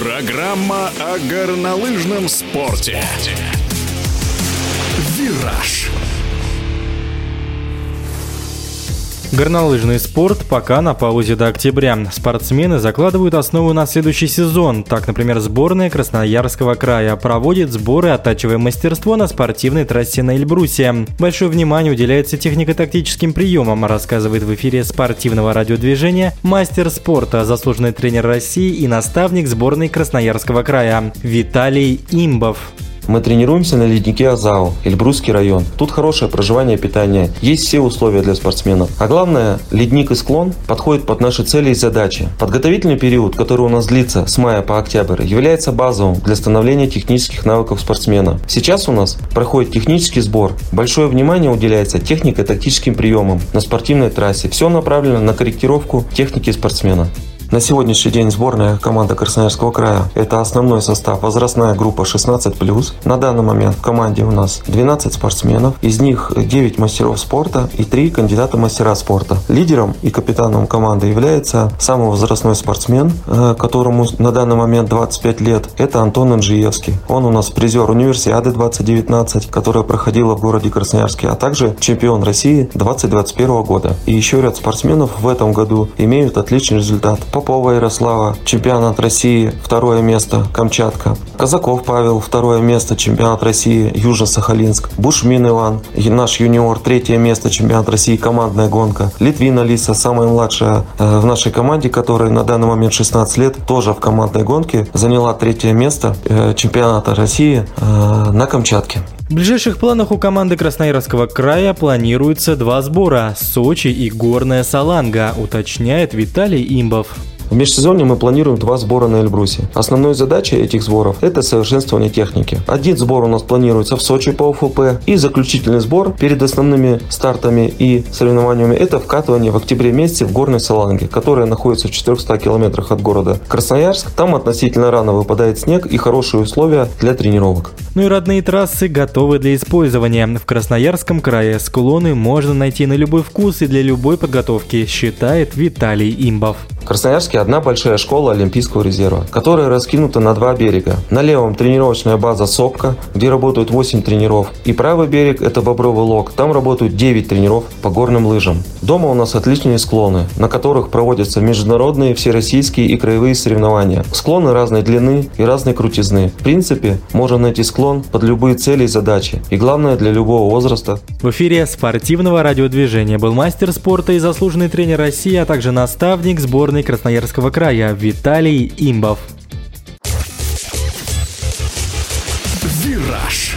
Программа о горнолыжном спорте. «Вираж». Горнолыжный спорт пока на паузе до октября. Спортсмены закладывают основу на следующий сезон. Так, например, сборная Красноярского края проводит сборы, оттачивая мастерство на спортивной трассе на Эльбрусе. Большое внимание уделяется технико-тактическим приемам, рассказывает в эфире спортивного радиодвижения мастер спорта, заслуженный тренер России и наставник сборной Красноярского края Виталий Имбов. Мы тренируемся на леднике Азау, Эльбрусский район. Тут хорошее проживание и питание. Есть все условия для спортсменов. А главное, ледник и склон подходят под наши цели и задачи. Подготовительный период, который у нас длится с мая по октябрь, является базовым для становления технических навыков спортсмена. Сейчас у нас проходит технический сбор. Большое внимание уделяется технико-тактическим приемам на спортивной трассе. Все направлено на корректировку техники спортсмена. На сегодняшний день сборная команда Красноярского края – это основной состав, возрастная группа 16+. На данный момент в команде у нас 12 спортсменов, из них 9 мастеров спорта и 3 кандидата мастера спорта. Лидером и капитаном команды является самый возрастной спортсмен, э, которому на данный момент 25 лет. Это Антон Анжиевский. Он у нас призер универсиады 2019, которая проходила в городе Красноярске, а также чемпион России 2021 года. И еще ряд спортсменов в этом году имеют отличный результат. По Попова Ярослава, чемпионат России, второе место, Камчатка. Казаков Павел, второе место, чемпионат России, Южно-Сахалинск. Бушмин Иван, наш юниор, третье место, чемпионат России, командная гонка. Литвина Лиса, самая младшая э, в нашей команде, которая на данный момент 16 лет, тоже в командной гонке, заняла третье место э, чемпионата России э, на Камчатке. В ближайших планах у команды Красноярского края планируется два сбора – Сочи и Горная Саланга, уточняет Виталий Имбов. В межсезонье мы планируем два сбора на Эльбрусе. Основной задачей этих сборов – это совершенствование техники. Один сбор у нас планируется в Сочи по ОФП, и заключительный сбор перед основными стартами и соревнованиями – это вкатывание в октябре месяце в Горной Саланге, которая находится в 400 километрах от города Красноярск. Там относительно рано выпадает снег и хорошие условия для тренировок. Ну и родные трассы готовы для использования. В Красноярском крае склоны можно найти на любой вкус и для любой подготовки, считает Виталий Имбов. Красноярске одна большая школа Олимпийского резерва, которая раскинута на два берега. На левом тренировочная база Сопка, где работают 8 тренеров. И правый берег – это Бобровый Лог, там работают 9 тренеров по горным лыжам. Дома у нас отличные склоны, на которых проводятся международные, всероссийские и краевые соревнования. Склоны разной длины и разной крутизны. В принципе, можно найти склон под любые цели и задачи. И главное, для любого возраста. В эфире спортивного радиодвижения был мастер спорта и заслуженный тренер России, а также наставник сборной сборной Красноярского края Виталий Имбов. «Вираж»